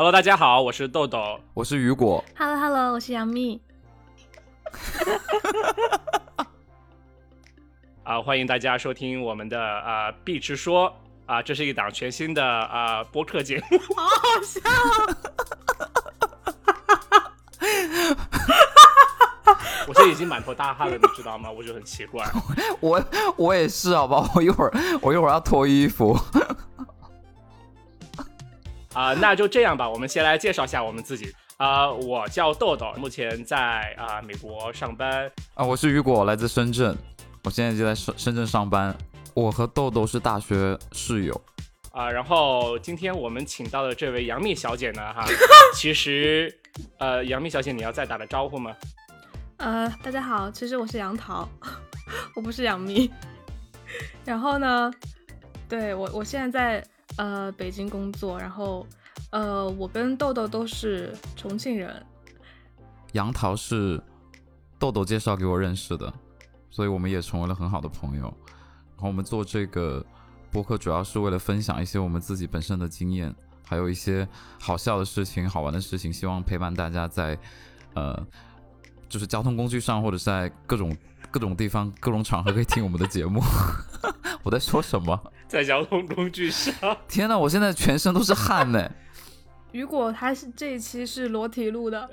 Hello，大家好，我是豆豆，我是雨果。Hello Hello，我是杨幂。啊，欢迎大家收听我们的啊“必直说”啊，这是一档全新的啊播客节目。好好笑。我现在已经满头大汗了，你知道吗？我就很奇怪。我我也是，好吧，我一会儿我一会儿要脱衣服。啊，那就这样吧，我们先来介绍一下我们自己。啊，我叫豆豆，目前在啊美国上班。啊，我是雨果，来自深圳，我现在就在深深圳上班。我和豆豆是大学室友。啊，然后今天我们请到的这位杨幂小姐呢，哈，其实，呃，杨幂小姐，你要再打个招呼吗？呃，大家好，其实我是杨桃，我不是杨幂。然后呢，对我，我现在在呃北京工作，然后呃，我跟豆豆都是重庆人。杨桃是豆豆介绍给我认识的，所以我们也成为了很好的朋友。然后我们做这个。播客主要是为了分享一些我们自己本身的经验，还有一些好笑的事情、好玩的事情，希望陪伴大家在，呃，就是交通工具上，或者在各种各种地方、各种场合可以听我们的节目。我在说什么？在交通工具上？天哪，我现在全身都是汗呢。雨果他是这一期是裸体录的，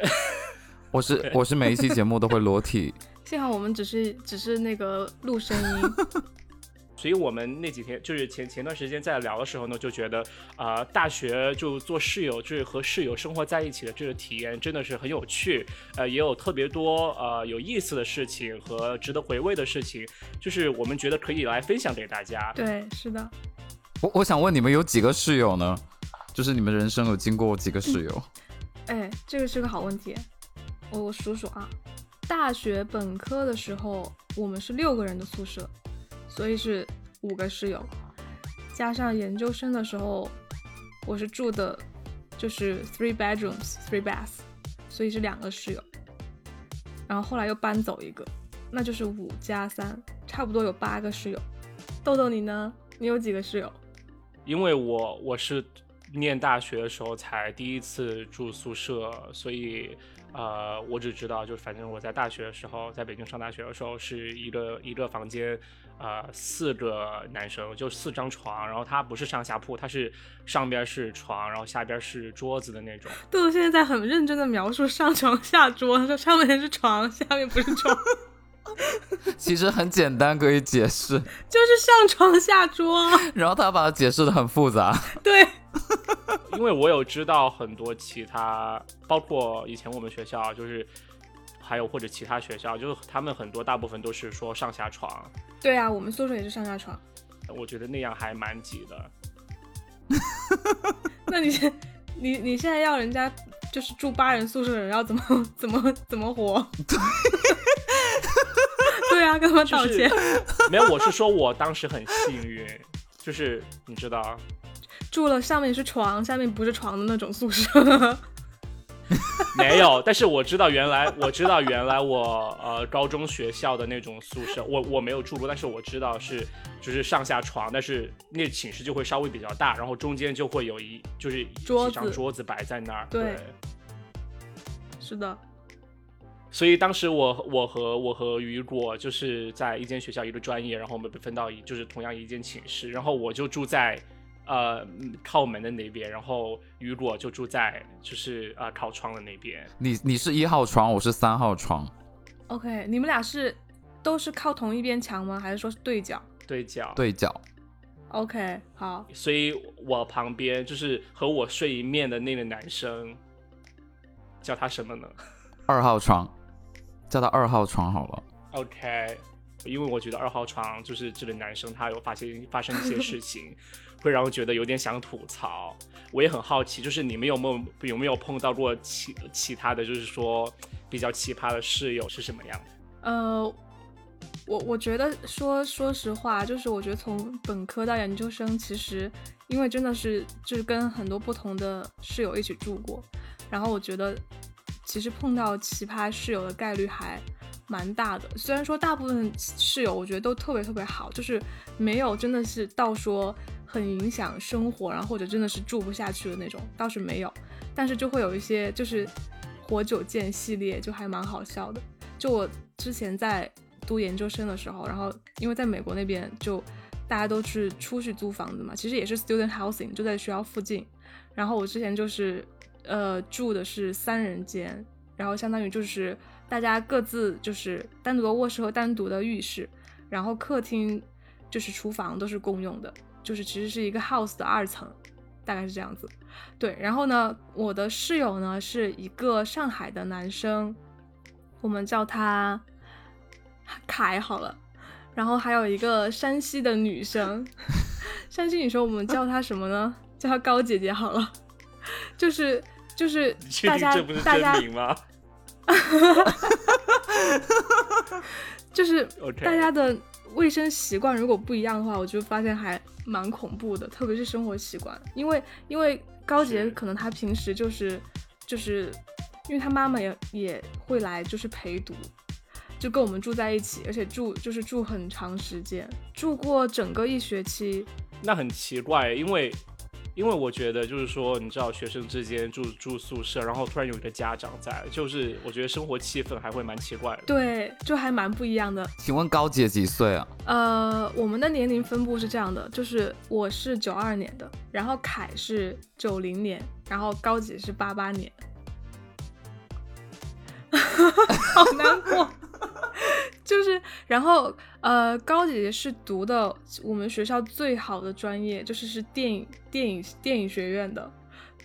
我是我是每一期节目都会裸体。幸好我们只是只是那个录声音。所以我们那几天就是前前段时间在聊的时候呢，就觉得啊，大学就做室友，就是和室友生活在一起的这个体验真的是很有趣，呃，也有特别多呃有意思的事情和值得回味的事情，就是我们觉得可以来分享给大家。对，是的。我我想问你们有几个室友呢？就是你们人生有经过几个室友？哎，这个是个好问题，我我数数啊，大学本科的时候我们是六个人的宿舍。所以是五个室友，加上研究生的时候，我是住的，就是 three bedrooms three baths，所以是两个室友。然后后来又搬走一个，那就是五加三，差不多有八个室友。豆豆你呢？你有几个室友？因为我我是念大学的时候才第一次住宿舍，所以呃，我只知道就是反正我在大学的时候，在北京上大学的时候是一个一个房间。呃，四个男生就四张床，然后它不是上下铺，它是上边是床，然后下边是桌子的那种。豆豆现在在很认真的描述上床下桌，他说上面是床，下面不是床。其实很简单，可以解释，就是上床下桌。然后他把它解释的很复杂。对，因为我有知道很多其他，包括以前我们学校就是。还有或者其他学校，就是他们很多大部分都是说上下床。对啊，我们宿舍也是上下床。我觉得那样还蛮挤的。那你你你现在要人家就是住八人宿舍的人要怎么 怎么怎么活？对 啊，跟他们道歉。没有，我是说我当时很幸运，就是你知道，住了上面是床，下面不是床的那种宿舍。没有，但是我知道原来我知道原来我呃高中学校的那种宿舍，我我没有住过，但是我知道是就是上下床，但是那寝室就会稍微比较大，然后中间就会有一就是一张桌子摆在那儿。对，是的。所以当时我我和我和雨果就是在一间学校一个专业，然后我们被分到一就是同样一间寝室，然后我就住在。呃，靠门的那边，然后雨果就住在就是呃靠窗的那边。你你是一号床，我是三号床。OK，你们俩是都是靠同一边墙吗？还是说是对角？对角，对角。OK，好。所以我旁边就是和我睡一面的那个男生，叫他什么呢？二号床，叫他二号床好了。OK，因为我觉得二号床就是这个男生他有发现发生一些事情。会让我觉得有点想吐槽，我也很好奇，就是你们有没有有没有碰到过其其他的就是说比较奇葩的室友是什么样的？呃，我我觉得说说实话，就是我觉得从本科到研究生，其实因为真的是就是跟很多不同的室友一起住过，然后我觉得其实碰到奇葩室友的概率还蛮大的。虽然说大部分室友我觉得都特别特别好，就是没有真的是到说。很影响生活，然后或者真的是住不下去的那种，倒是没有。但是就会有一些就是活久见系列，就还蛮好笑的。就我之前在读研究生的时候，然后因为在美国那边就大家都是出去租房子嘛，其实也是 student housing，就在学校附近。然后我之前就是呃住的是三人间，然后相当于就是大家各自就是单独的卧室和单独的浴室，然后客厅就是厨房都是共用的，就是其实是一个 house 的二层，大概是这样子。对，然后呢，我的室友呢是一个上海的男生，我们叫他凯好了。然后还有一个山西的女生，山西女生我们叫她什么呢？叫她高姐姐好了。就是就是大家定这不是大家吗 就是 大家的卫生习惯如果不一样的话，我就发现还蛮恐怖的，特别是生活习惯。因为因为高杰可能他平时就是就是，因为他妈妈也也会来就是陪读，就跟我们住在一起，而且住就是住很长时间，住过整个一学期。那很奇怪，因为因为我觉得就是说，你知道学生之间住住宿舍，然后突然有一个家长在，就是我觉得生活气氛还会蛮奇怪的。对，就还蛮不一样的。请问高姐几岁啊？呃，我们的年龄分布是这样的，就是我是九二年的，然后凯是九零年，然后高姐是八八年，好难过。就是，然后呃，高姐姐是读的我们学校最好的专业，就是是电影电影电影学院的，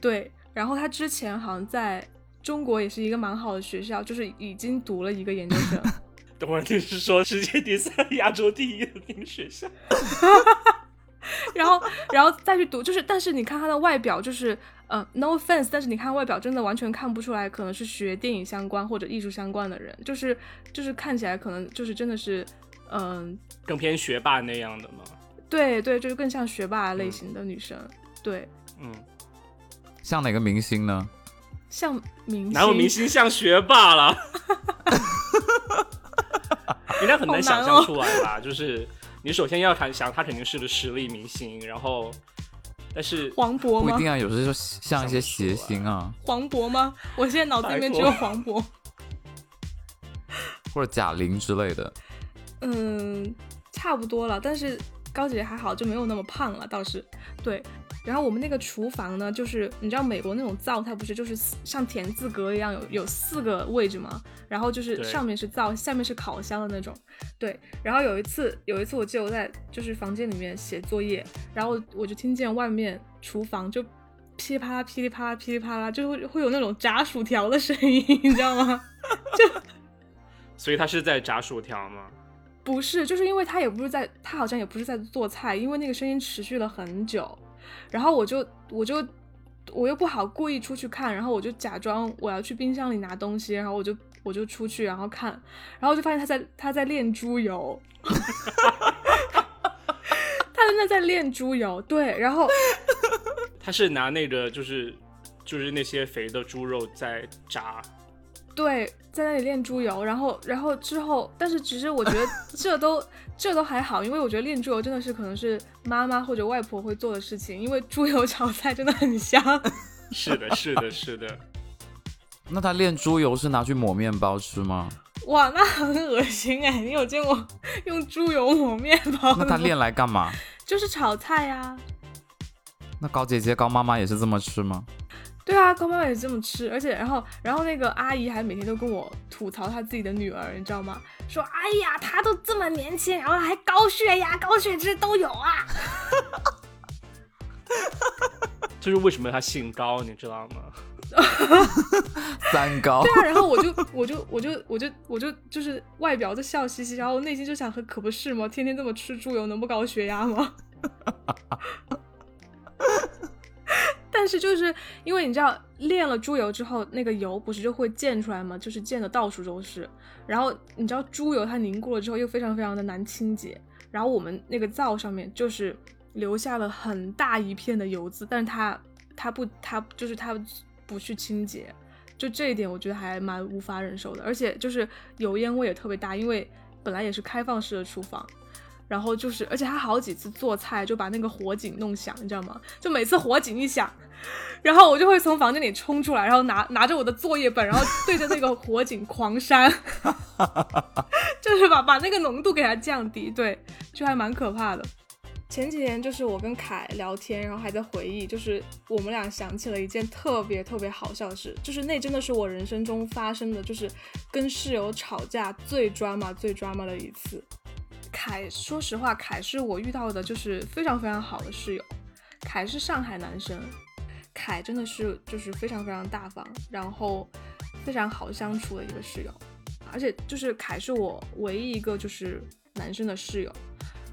对。然后她之前好像在中国也是一个蛮好的学校，就是已经读了一个研究生。等会儿你是说世界第三、亚洲第一的那个学校？然后，然后再去读，就是，但是你看他的外表，就是，呃，no offense，但是你看外表真的完全看不出来，可能是学电影相关或者艺术相关的人，就是，就是看起来可能就是真的是，嗯、更偏学霸那样的吗？对对，就是更像学霸类型的女生，对，嗯，像哪个明星呢？像明星，哪有明星像学霸了？应该很难想象出来吧？就是你首先要看想他肯定是个实力明星，然后但是黄渤吗不一定？啊，有时候像一些谐星啊，黄渤吗？我现在脑子里面只有黄渤。或者贾玲之类的。嗯，差不多了，但是高姐姐还好，就没有那么胖了，倒是对。然后我们那个厨房呢，就是你知道美国那种灶，它不是就是像田字格一样有有四个位置吗？然后就是上面是灶，下面是烤箱的那种。对。然后有一次，有一次我记得我在就是房间里面写作业，然后我就听见外面厨房就噼里啪啦、噼里啪啦、噼里啪啦，就会会有那种炸薯条的声音，你知道吗？就所以他是在炸薯条吗？不是，就是因为他也不是在，他好像也不是在做菜，因为那个声音持续了很久，然后我就我就我又不好故意出去看，然后我就假装我要去冰箱里拿东西，然后我就我就出去然后看，然后就发现他在他在炼猪油，他真的在炼猪油，对，然后 他是拿那个就是就是那些肥的猪肉在炸，对，在那里炼猪油，然后，然后之后，但是其实我觉得 这都这都还好，因为我觉得炼猪油真的是可能是妈妈或者外婆会做的事情，因为猪油炒菜真的很香。是的，是的，是的。那他炼猪油是拿去抹面包吃吗？哇，那很恶心哎！你有见过用猪油抹面包？那他炼来干嘛？就是炒菜呀、那高姐姐、高妈妈也是这么吃吗？对啊，高妈妈也这么吃，而且然后然后那个阿姨还每天都跟我吐槽她自己的女儿，你知道吗？说哎呀，她都这么年轻，然后还高血压、高血脂都有啊。就是为什么他姓高，你知道吗？三高对。啊，然后我就我就我就我就我就就是外表就笑嘻嘻，然后内心就想，可不是吗？天天这么吃猪油，能不高血压吗？但是就是因为你知道炼了猪油之后，那个油不是就会溅出来吗？就是溅的到处都是。然后你知道猪油它凝固了之后又非常非常的难清洁，然后我们那个灶上面就是留下了很大一片的油渍，但是它它不它就是它不去清洁，就这一点我觉得还蛮无法忍受的。而且就是油烟味也特别大，因为本来也是开放式的厨房。然后就是，而且他好几次做菜就把那个火警弄响，你知道吗？就每次火警一响，然后我就会从房间里冲出来，然后拿拿着我的作业本，然后对着那个火警狂扇，就是把把那个浓度给它降低，对，就还蛮可怕的。前几天就是我跟凯聊天，然后还在回忆，就是我们俩想起了一件特别特别好笑的事，就是那真的是我人生中发生的，就是跟室友吵架最 drama 最 drama 的一次。凯，说实话，凯是我遇到的就是非常非常好的室友。凯是上海男生，凯真的是就是非常非常大方，然后非常好相处的一个室友，而且就是凯是我唯一一个就是男生的室友，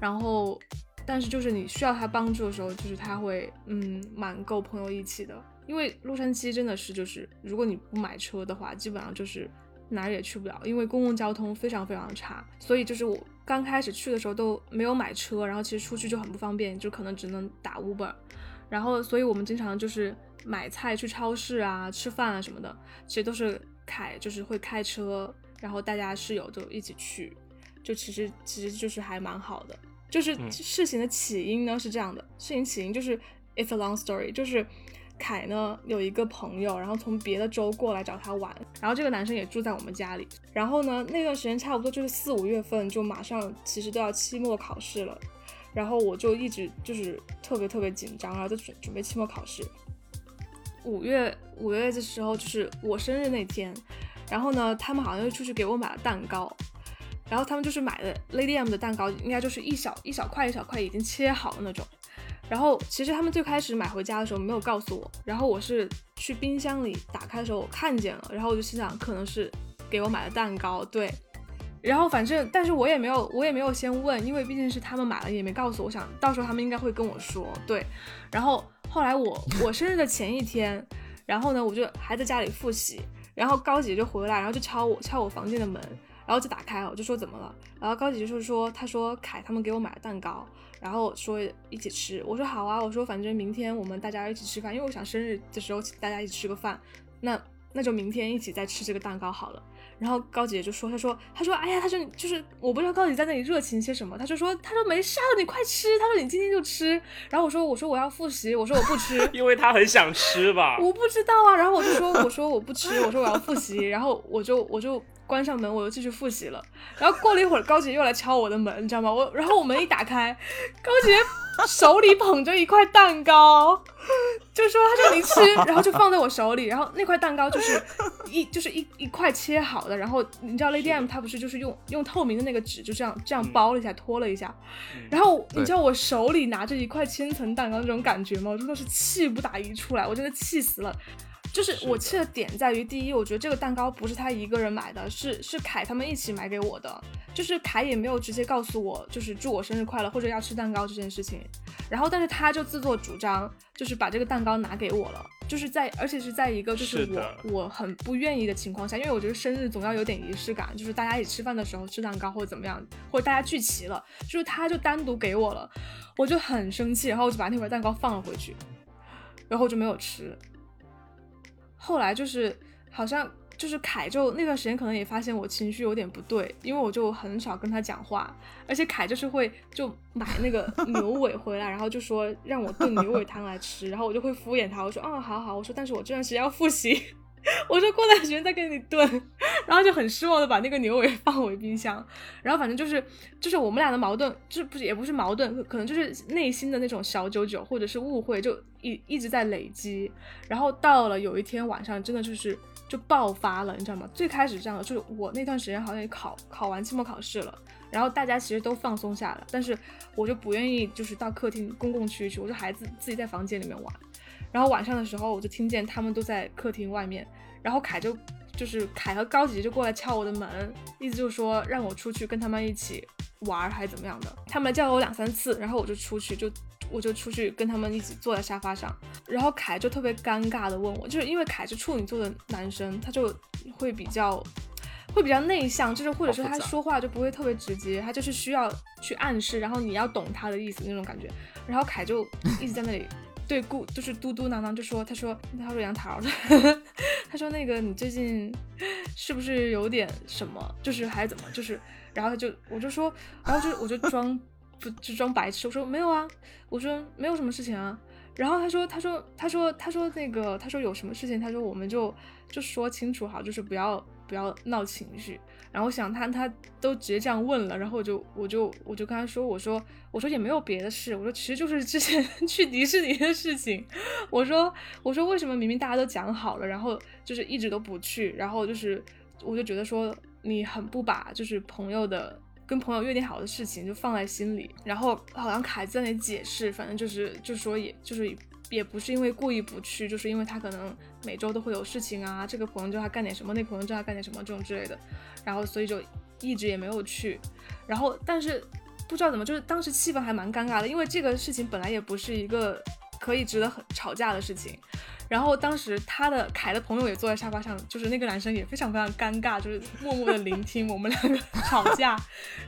然后但是就是你需要他帮助的时候，就是他会嗯蛮够朋友义气的，因为洛杉矶真的是就是如果你不买车的话，基本上就是哪儿也去不了，因为公共交通非常非常差，所以就是我刚开始去的时候都没有买车，然后其实出去就很不方便，就可能只能打 Uber，然后所以我们经常就是买菜去超市啊、吃饭啊什么的，其实都是凯就是会开车，然后大家室友就一起去，就其实其实就是还蛮好的。就是嗯事情的起因呢是这样的，事情起因就是 it's a long story，就是凯呢有一个朋友，然后从别的州过来找他玩，然后这个男生也住在我们家里，然后呢那段时间差不多就是四五月份，就马上其实都要期末考试了，然后我就一直就是特别特别紧张，然后就准准备期末考试。五月五月的时候就是我生日那天，然后呢他们好像就出去给我买了蛋糕，然后他们就是买的 Lady M 的蛋糕，应该就是一小一小块一小块已经切好的那种。然后其实他们最开始买回家的时候没有告诉我，然后我是去冰箱里打开的时候我看见了，然后我就心想可能是给我买的蛋糕，对。然后反正，但是我也没有，我也没有先问，因为毕竟是他们买了，也没告诉我。我想到时候他们应该会跟我说，对。然后后来我我生日的前一天，然后呢，我就还在家里复习，然后高姐就回来，然后就敲我敲我房间的门，然后就打开了，我就说怎么了？然后高姐就是说，她说凯他们给我买了蛋糕，然后说一起吃，我说好啊，我说反正明天我们大家一起吃饭，因为我想生日的时候请大家一起吃个饭，那那就明天一起再吃这个蛋糕好了。然后高姐就说，她说，她说，哎呀，她说就是我不知道高姐在那里热情些什么，她就说，她说没事啊，你快吃，她说你今天就吃。然后我说，我说我要复习，我说我不吃，因为她很想吃吧。我不知道啊。然后我就说，我说我不吃，我说我要复习，然后我就我就关上门，我又继续复习了。然后过了一会儿，高姐又来敲我的门，你知道吗？我然后我门一打开，高姐手里捧着一块蛋糕，就说她说你吃，然后就放在我手里，然后那块蛋糕就是一就是一一块切好的，然后你知道 Lady M 她不是就是用用透明的那个纸就这样这样包了一下，拖了一下，然后你知道我手里拿着一块千层蛋糕那种感觉吗？我真的是气不打一处来，我真的气死了。就是我气的点在于，第一，我觉得这个蛋糕不是他一个人买的，是是凯他们一起买给我的。就是凯也没有直接告诉我，就是祝我生日快乐或者要吃蛋糕这件事情。然后，但是他就自作主张，就是把这个蛋糕拿给我了，就是在而且是在一个就是我是我很不愿意的情况下，因为我觉得生日总要有点仪式感，就是大家一起吃饭的时候吃蛋糕或者怎么样，或者大家聚齐了，就是他就单独给我了，我就很生气，然后我就把那块蛋糕放了回去，然后我就没有吃。后来就是好像就是凯就那段时间可能也发现我情绪有点不对，因为我就很少跟他讲话，而且凯就是会就买那个牛尾回来，然后就说让我炖牛尾汤来吃，然后我就会敷衍他，我说啊好好，我说但是我这段时间要复习，我说过段时间再给你炖，然后就很失望的把那个牛尾放回冰箱，然后反正就是就是我们俩的矛盾，就不是也不是矛盾，可能就是内心的那种小九九或者是误会，就一一直在累积，然后到了有一天晚上，真的就是就爆发了，你知道吗？最开始这样的，就是我那段时间好像也考考完期末考试了，然后大家其实都放松下来，但是我就不愿意就是到客厅公共区域去，我就孩子自己在房间里面玩。然后晚上的时候，我就听见他们都在客厅外面，然后凯就就是凯和高姐就过来敲我的门，意思就是说让我出去跟他们一起玩儿还是怎么样的。他们叫了我两三次，然后我就出去，就我就出去跟他们一起坐在沙发上，然后凯就特别尴尬的问我，就是因为凯是处女座的男生，他就会比较。会比较内向，就是或者说他说话就不会特别直接，他就是需要去暗示，然后你要懂他的意思那种感觉。然后凯就一直在那里对咕，就是嘟嘟囔囔，就说他说他说杨桃，他说那个你最近是不是有点什么，就是还怎么，就是然后他就我就说，然后就我就装不就装白痴，我说没有啊，我说没有什么事情啊。然后他说他说他说他说那个他说有什么事情，他说我们就就说清楚好，就是不要不要闹情绪。然后我想他他都直接这样问了，然后我就我就我就跟他说，我说我说也没有别的事，我说其实就是之前 去迪士尼的事情。我说我说为什么明明大家都讲好了，然后就是一直都不去，然后就是我就觉得说你很不把就是朋友的。跟朋友约定好的事情就放在心里，然后好像凯在那解释，反正就是就是说，也就是也不是因为故意不去，就是因为他可能每周都会有事情啊，这个朋友叫他干点什么，那个朋友叫他干点什么这种之类的，然后所以就一直也没有去，然后但是不知道怎么，就是当时气氛还蛮尴尬的，因为这个事情本来也不是一个可以值得很吵架的事情。然后当时他的凯的朋友也坐在沙发上，就是那个男生也非常非常尴尬，就是默默的聆听我们两个吵架。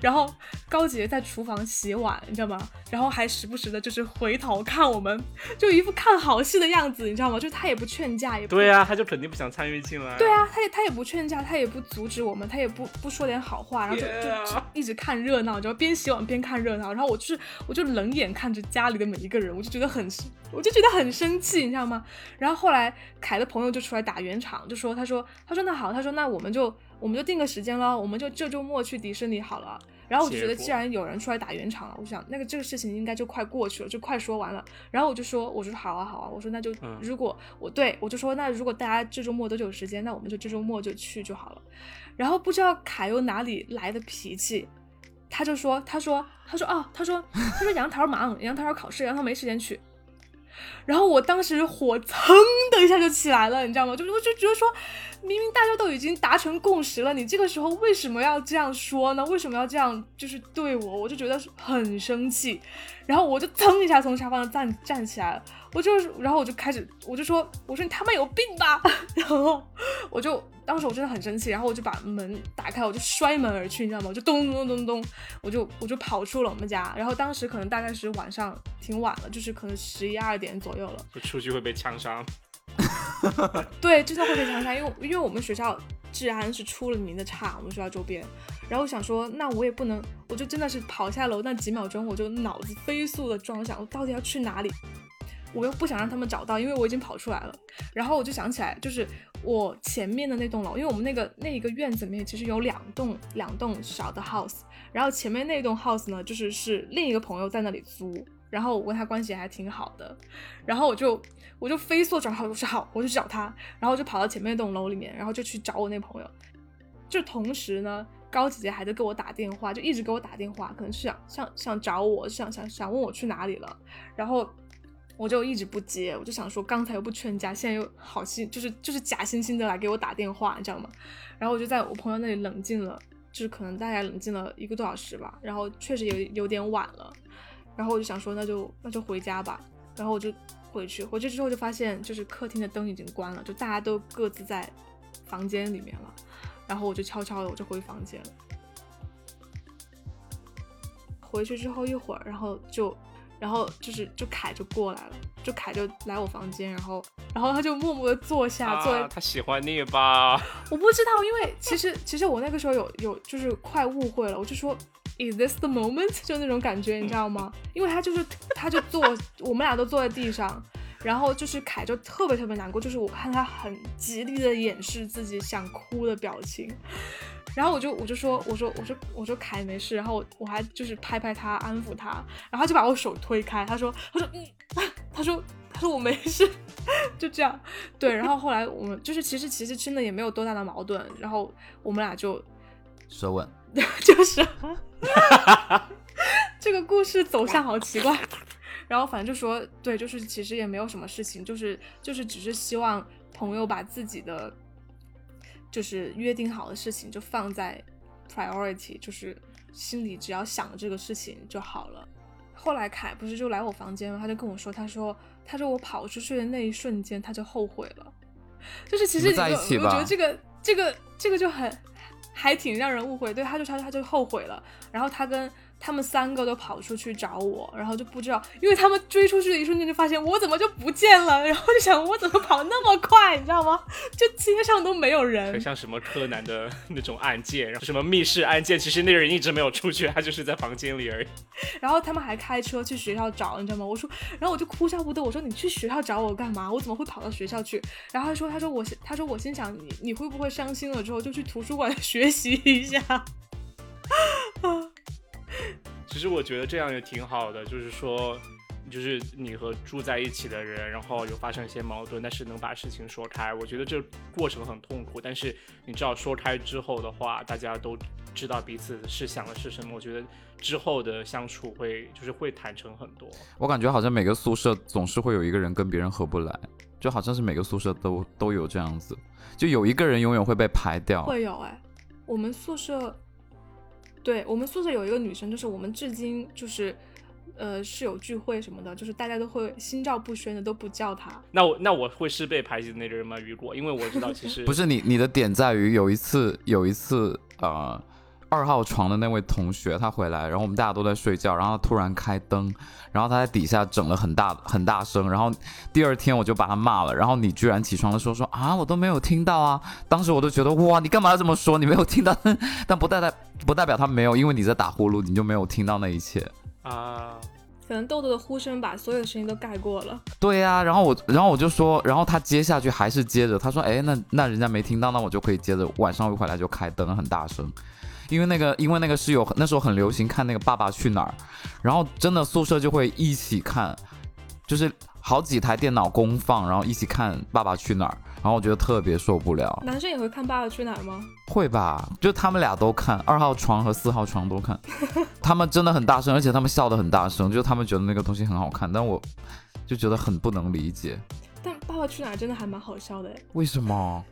然后高洁在厨房洗碗，你知道吗？然后还时不时的就是回头看我们，就一副看好戏的样子，你知道吗？就他也不劝架，也不对啊，他就肯定不想参与进来。对啊，他也他也不劝架，他也不阻止我们，他也不不说点好话，然后就就一直看热闹，你知道边洗碗边看热闹。然后我就是我就冷眼看着家里的每一个人，我就觉得很我就觉得很生气，你知道吗？然后。后来凯的朋友就出来打圆场，就说：“他说，他说那好，他说那我们就我们就定个时间了，我们就这周末去迪士尼好了。”然后我就觉得，既然有人出来打圆场了，我想那个这个事情应该就快过去了，就快说完了。然后我就说：“我说好啊，好啊。”我说那就如果我对我就说那如果大家这周末都有时间，那我们就这周末就去就好了。然后不知道凯又哪里来的脾气，他就说：“他说他说哦，他说他说杨桃忙，杨桃要考试，杨桃没时间去。”然后我当时火噌的一下就起来了，你知道吗？就我就觉得说，明明大家都已经达成共识了，你这个时候为什么要这样说呢？为什么要这样就是对我？我就觉得很生气。然后我就噌一下从沙发上站站起来了，我就然后我就开始我就说，我说你他妈有病吧！然后我就。当时我真的很生气，然后我就把门打开，我就摔门而去，你知道吗？我就咚咚咚咚咚，我就我就跑出了我们家。然后当时可能大概是晚上挺晚了，就是可能十一二点左右了。就出去会被枪杀。对，真的会被枪杀，因为因为我们学校治安是出了名的差，我们学校周边。然后我想说，那我也不能，我就真的是跑下楼那几秒钟，我就脑子飞速的装，想我到底要去哪里？我又不想让他们找到，因为我已经跑出来了。然后我就想起来，就是我前面的那栋楼，因为我们那个那一个院子里面其实有两栋两栋小的 house，然后前面那栋 house 呢，就是是另一个朋友在那里租，然后我跟他关系还挺好的。然后我就我就飞速转好，我说好，我就去找他，然后就跑到前面那栋楼里面，然后就去找我那朋友。就同时呢，高姐姐还在给我打电话，就一直给我打电话，可能是想想想找我，想想想问我去哪里了，然后。我就一直不接，我就想说，刚才又不劝架，现在又好心，就是就是假惺惺的来给我打电话，你知道吗？然后我就在我朋友那里冷静了，就是可能大概冷静了一个多小时吧。然后确实有有点晚了，然后我就想说，那就那就回家吧。然后我就回去，回去之后就发现，就是客厅的灯已经关了，就大家都各自在房间里面了。然后我就悄悄的，我就回房间了。回去之后一会儿，然后就。然后就是就凯就过来了，就凯就来我房间，然后然后他就默默的坐下，坐在他喜欢你吧？我不知道，因为其实其实我那个时候有有就是快误会了，我就说 Is this the moment？就那种感觉，你知道吗？因为他就是他就坐，我们俩都坐在地上，然后就是凯就特别特别难过，就是我看他很极力的掩饰自己想哭的表情。然后我就我就说我说我说我说凯没事，然后我我还就是拍拍他安抚他，然后他就把我手推开，他说他说嗯，他说他说我没事，就这样，对，然后后来我们就是其实其实真的也没有多大的矛盾，然后我们俩就舌吻，就是 这个故事走向好奇怪，然后反正就说对，就是其实也没有什么事情，就是就是只是希望朋友把自己的。就是约定好的事情就放在 priority，就是心里只要想着这个事情就好了。后来凯不是就来我房间吗？他就跟我说，他说，他说我跑出去的那一瞬间他就后悔了。就是其实你我觉得这个这个这个就很还挺让人误会。对，他就他他就后悔了。然后他跟他们三个都跑出去找我，然后就不知道，因为他们追出去的一瞬间就发现我怎么就不见了，然后就想我怎么跑那么快，你知道吗？就街上都没有人很，像什么柯南的那种案件，然后什么密室案件，其实那个人一直没有出去，他就是在房间里而已。然后他们还开车去学校找，你知道吗？我说，然后我就哭笑不得，我说你去学校找我干嘛？我怎么会跑到学校去？然后他说，他说我，他说我心想你你会不会伤心了之后就去图书馆学习一下？其实我觉得这样也挺好的，就是说，就是你和住在一起的人，然后有发生一些矛盾，但是能把事情说开。我觉得这过程很痛苦，但是你知道说开之后的话，大家都知道彼此是想的是什么。我觉得之后的相处会就是会坦诚很多。我感觉好像每个宿舍总是会有一个人跟别人合不来，就好像是每个宿舍都都有这样子，就有一个人永远会被排掉。会有哎，我们宿舍，对我们宿舍有一个女生，就是我们至今就是，呃，室友聚会什么的，就是大家都会心照不宣的都不叫她。那我那我会是被排挤的那个人吗？雨果，因为我知道其实不是你，你的点在于有一次，有一次，呃，二号床的那位同学他回来，然后我们大家都在睡觉，然后他突然开灯，然后他在底下整了很大很大声，然后第二天我就把他骂了，然后你居然起床的时候说啊，我都没有听到啊，当时我都觉得哇，你干嘛要这么说？你没有听到，但不代代不代表他没有，因为你在打呼噜，你就没有听到那一切。啊，可能豆豆的呼声把所有的声音都盖过了。对呀、然后我，然后我就说，然后他接下去还是接着，他说，哎，那那人家没听到，那我就可以接着晚上回来就开灯很大声，因为那个因为那个室友那时候很流行看那个《爸爸去哪儿》，然后真的宿舍就会一起看，就是好几台电脑公放，然后一起看《爸爸去哪儿》，然后我觉得特别受不了，男生也会看《爸爸去哪儿》吗？会吧？就他们俩都看，二号床和四号床都看，他们真的很大声，而且他们笑得很大声，就是他们觉得那个东西很好看，但我就觉得很不能理解，但《爸爸去哪儿》真的还蛮好笑的，为什么？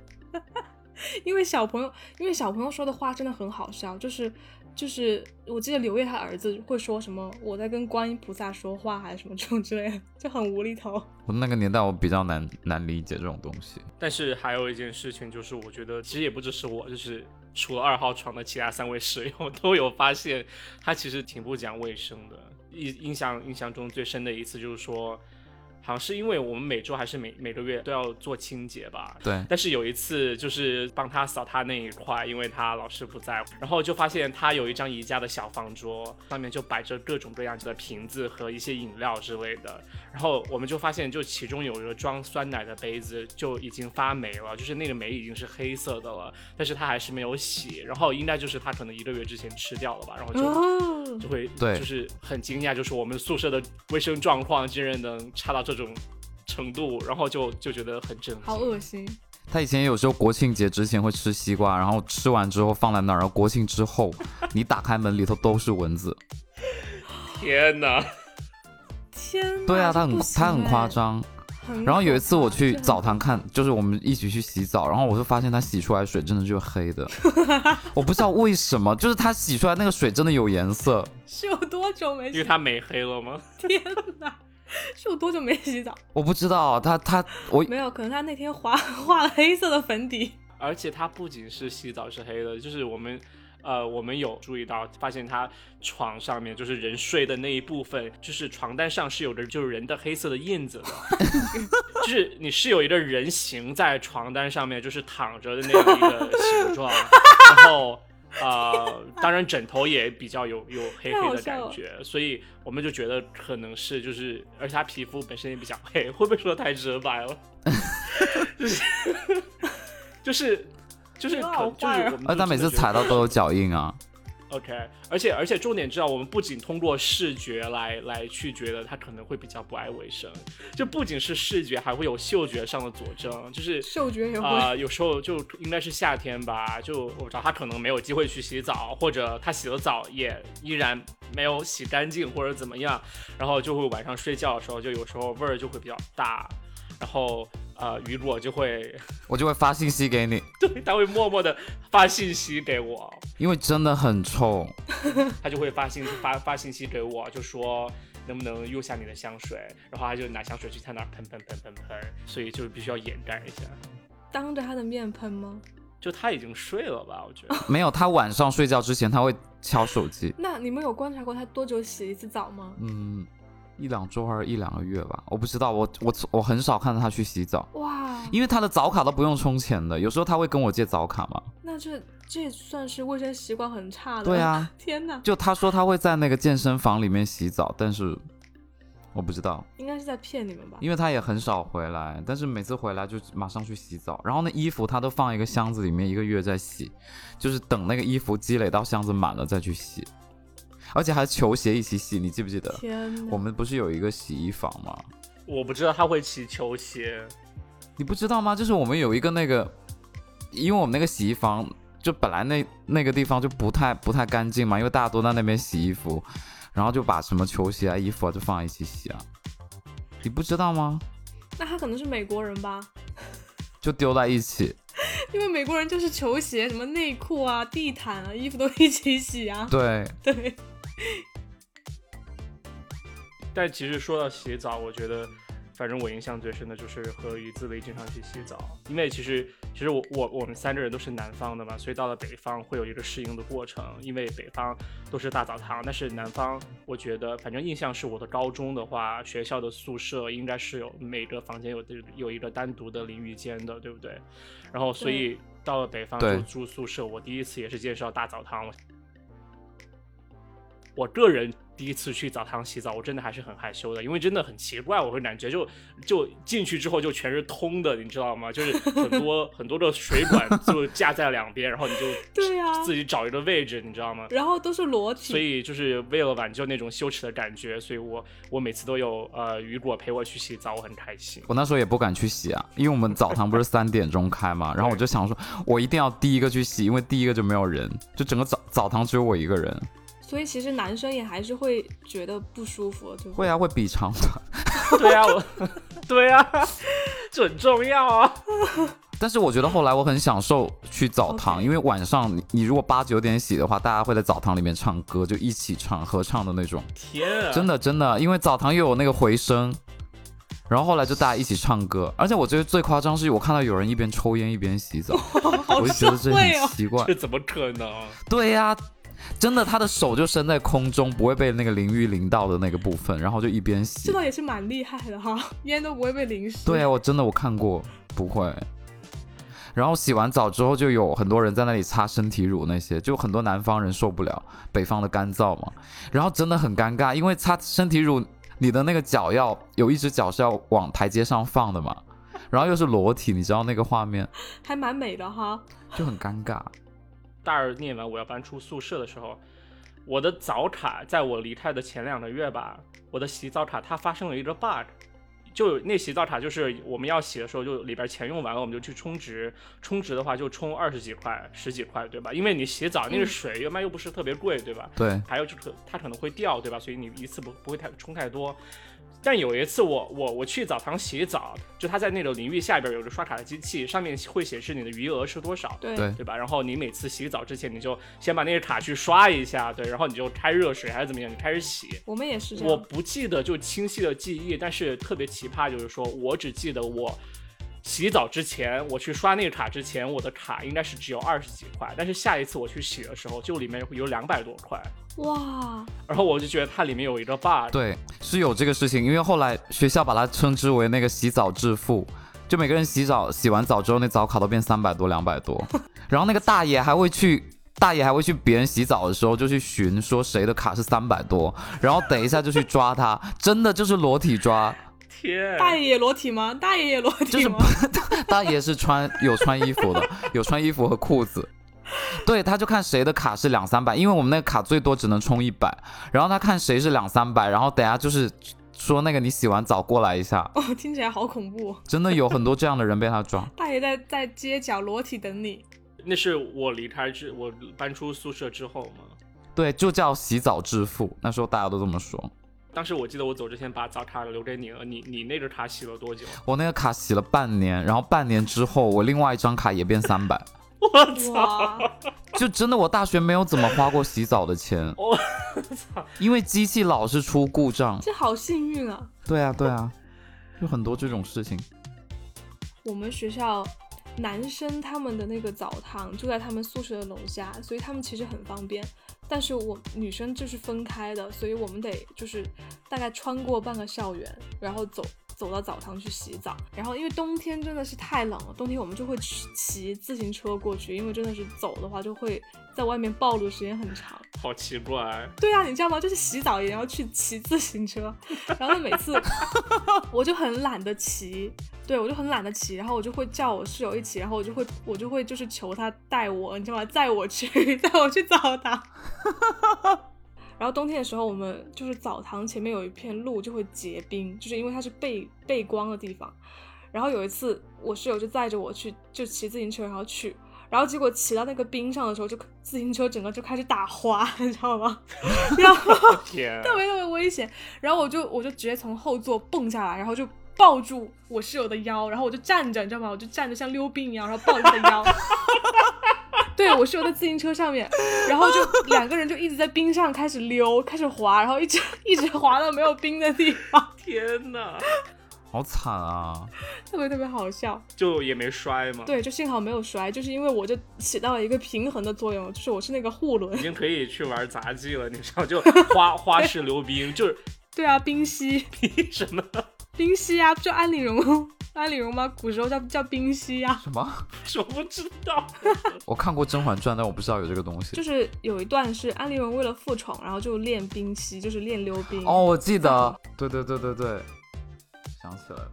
因为小朋友，因为小朋友说的话真的很好笑，就是就是，我记得刘烨他儿子会说什么我在跟观音菩萨说话，还是什么这种之类的，就很无厘头。我那个年代我比较难难理解这种东西。但是还有一件事情就是，我觉得其实也不只是我，就是除了二号床的其他三位室友 都有发现，他其实挺不讲卫生的。印印象印象中最深的一次就是说，好像是因为我们每周还是每每个月都要做清洁吧，对，但是有一次就是帮他扫他那一块，因为他老师不在，然后就发现他有一张宜家的小方桌，上面就摆着各种各样子的瓶子和一些饮料之类的。然后我们就发现，就其中有一个装酸奶的杯子就已经发霉了，就是那个霉已经是黑色的了，但是他还是没有洗。然后应该就是他可能一个月之前吃掉了吧，然后就。哦，就会对就是很惊讶，就是我们宿舍的卫生状况竟然能差到这种程度，然后就就觉得很震惊。好恶心。他以前有时候国庆节之前会吃西瓜，然后吃完之后放在那儿，然后国庆之后你打开门里头都是蚊子。天哪！天哪，对啊，他很他很夸哎。张。然后有一次我去澡堂看，就是我们一起去洗澡，然后我就发现他洗出来的水真的就是黑的，我不知道为什么，就是他洗出来那个水真的有颜色。是有多久没洗？因为他美黑了吗？天哪，是有多久没洗澡？我不知道他他我没有，可能他那天画 画了黑色的粉底。而且他不仅是洗澡是黑的，就是我们，呃，我们有注意到，发现他床上面就是人睡的那一部分，就是床单上是有着就是人的黑色的印子的，就是你是有一个人形在床单上面，就是躺着的那样一个形状，然后。呃，当然枕头也比较有有黑黑的感觉，所以我们就觉得可能是就是，而且他皮肤本身也比较黑，会不会说得太直白了？就是 就是就是就是我们呃，他每次踩到都有脚印啊。OK，而且而且重点知道，我们不仅通过视觉来来去觉得他可能会比较不爱卫生，就不仅是视觉，还会有嗅觉上的佐证，就是嗅觉也会。啊、有时候就应该是夏天吧，就我不知道他可能没有机会去洗澡，或者他洗了澡也依然没有洗干净或者怎么样，然后就会晚上睡觉的时候，就有时候味儿就会比较大，然后呃雨果就会 我就会发信息给你，对他会默默的发信息给我，因为真的很臭。他就会发信发发信息给我，就说能不能用下你的香水，然后他就拿香水去他那儿喷喷喷喷喷，所以就是必须要掩盖一下。当着他的面喷吗？就他已经睡了吧？我觉得 没有，他晚上睡觉之前他会敲手机。那你们有观察过他多久洗一次澡吗？嗯，一两周还是一两个月吧，我不知道。我我我很少看到他去洗澡，哇，因为他的澡卡都不用充钱的。有时候他会跟我借澡卡嘛。那这这算是卫生习惯很差的。对啊，天哪！就他说他会在那个健身房里面洗澡，但是我不知道，应该是在骗你们吧？因为他也很少回来，但是每次回来就马上去洗澡，然后那衣服他都放一个箱子里面，一个月再洗，就是等那个衣服积累到箱子满了再去洗，而且还球鞋一起洗，你记不记得？天！我们不是有一个洗衣房吗？我不知道他会洗球鞋，你不知道吗？就是我们有一个那个，因为我们那个洗衣房就本来那那个地方就不太不太干净嘛，因为大家都在那边洗衣服，然后就把什么球鞋啊、衣服啊就放在一起洗啊。你不知道吗？那他可能是美国人吧？就丢在一起。因为美国人就是球鞋、什么内裤啊、地毯啊、衣服都一起洗啊。对，对，但其实说到洗澡，我觉得，反正我印象最深的就是和于自维经常去洗澡，因为其实其实我我我们三个人都是南方的嘛，所以到了北方会有一个适应的过程，因为北方都是大澡堂，但是南方我觉得反正印象是我的高中的话，学校的宿舍应该是有每个房间有的有一个单独的淋浴间的，对不对？然后所以到了北方就住宿舍，我第一次也是介绍大澡堂。我个人第一次去澡堂洗澡，我真的还是很害羞的，因为真的很奇怪，我会感觉就就进去之后就全是通的，你知道吗？就是很多很多的水管 就架在两边，然后你就 对啊自己找一个位置，你知道吗？然后都是裸体，所以就是为了挽救那种羞耻的感觉，所以我我每次都有呃雨果陪我去洗澡，我很开心。我那时候也不敢去洗啊，因为我们澡堂不是三点钟开嘛，然后我就想说，我一定要第一个去洗，因为第一个就没有人，就整个澡澡堂只有我一个人。所以其实男生也还是会觉得不舒服，就？会啊，会比长短。对啊，我对啊，这很重要啊。但是我觉得后来我很享受去澡堂因为晚上你你如果八九点洗的话，大家会在澡堂里面唱歌，就一起唱合唱的那种。天啊，真的真的，因为澡堂又有那个回声，然后后来就大家一起唱歌，而且我觉得最夸张是我看到有人一边抽烟一边洗澡，我就觉得这。很奇怪这。怎么可能？对呀、真的，他的手就伸在空中，不会被那个淋浴淋到的那个部分，然后就一边洗这。倒也是蛮厉害的哈，烟都不会被淋湿。对啊，我真的我看过，不会。然后洗完澡之后，就有很多人在那里擦身体乳，那些就很多南方人受不了北方的干燥嘛，然后真的很尴尬，因为擦身体乳，你的那个脚要有一只脚是要往台阶上放的嘛，然后又是裸体，你知道那个画面还蛮美的哈。就很尴尬。大二念完我要搬出宿舍的时候，我的澡卡在我离开的前两个月吧，我的洗澡卡它发生了一个 bug，就那洗澡卡就是我们要洗的时候就里边钱用完了，我们就去充值，充值的话就充二十几块、十几块，对吧？因为你洗澡那个嗯水又嘛又不是特别贵，对吧？对，还有就是它可能会掉，对吧？所以你一次不不会太充太多。但有一次我我我去澡堂洗澡，就他在那个淋浴下边有个刷卡的机器，上面会显示你的余额是多少。对对对吧？然后你每次洗澡之前，你就先把那个卡去刷一下，对，然后你就开热水还是怎么样，你开始洗。我们也是这我。不记得就清晰的记忆，但是特别奇葩，就是说我只记得我洗澡之前，我去刷那个卡之前，我的卡应该是只有二十几块，但是下一次我去洗的时候，就里面有两百多块，哇，然后我就觉得它里面有一个 bug。对，是有这个事情，因为后来学校把它称之为那个洗澡致富，就每个人洗澡洗完澡之后，那澡卡都变三百多、两百多，然后那个大爷还会去。大爷还会去别人洗澡的时候就去寻，说谁的卡是三百多，然后等一下就去抓他，真的就是裸体抓，天，大爷也裸体吗？大爷也裸体就是吗？大爷是穿有穿衣服的，有穿衣服和裤子。对，他就看谁的卡是两三百，因为我们那个卡最多只能充一百，然后他看谁是两三百，然后等下就是说那个你洗完澡过来一下，哦，听起来好恐怖。真的有很多这样的人被他抓。大爷在在街角裸体等你，那是我离开之我搬出宿舍之后吗。对，就叫洗澡致富，那时候大家都这么说。当时我记得我走之前把澡卡留给你了，你你那个卡洗了多久？我那个卡洗了半年，然后半年之后我另外一张卡也变三百，我操！就真的我大学没有怎么花过洗澡的钱，我操！因为机器老是出故障。这好幸运啊！对啊，对啊，就很多这种事情。我们学校男生他们的那个澡堂就在他们宿舍的楼下，所以他们其实很方便。但是我女生就是分开的，所以我们得就是大概穿过半个校园，然后走走到澡堂去洗澡。然后因为冬天真的是太冷了，冬天我们就会骑骑自行车过去，因为真的是走的话就会在外面暴露时间很长。好奇怪，对啊，你知道吗？就是洗澡也要去骑自行车，然后每次 我就很懒得骑，对我就很懒得骑，然后我就会叫我室友一起，然后我就会我就会就是求他带我，你知道吗？载我去，带我去澡堂。然后冬天的时候，我们就是澡堂前面有一片路就会结冰，就是因为它是背背光的地方。然后有一次，我室友就载着我去，就骑自行车，然后去，然后结果骑到那个冰上的时候，就自行车整个就开始打滑，你知道吗？然后，特别特别危险。然后我就我就直接从后座蹦下来，然后就抱住我室友的腰，然后我就站着，你知道吗？我就站着像溜冰一样，然后抱着他的腰。对，我室友在自行车上面，然后就两个人就一直在冰上开始溜，开始滑，然后一直一直滑到没有冰的地方，天哪，好惨啊！特别特别好笑。就也没摔嘛？，对，就幸好没有摔，就是因为我就起到了一个平衡的作用，就是我是那个护轮已。经可以去玩杂技了，你知道，就 花花式溜冰，就是对啊，冰溪，比什么？冰溪啊，不就安陵容，安陵容吗？古时候叫叫冰溪啊。什么？我不知道。我看过《甄嬛传》，但我不知道有这个东西。就是有一段是安陵容为了复宠，然后就练冰溪，就是练溜冰。哦，我记得，对对对对对，想起来了。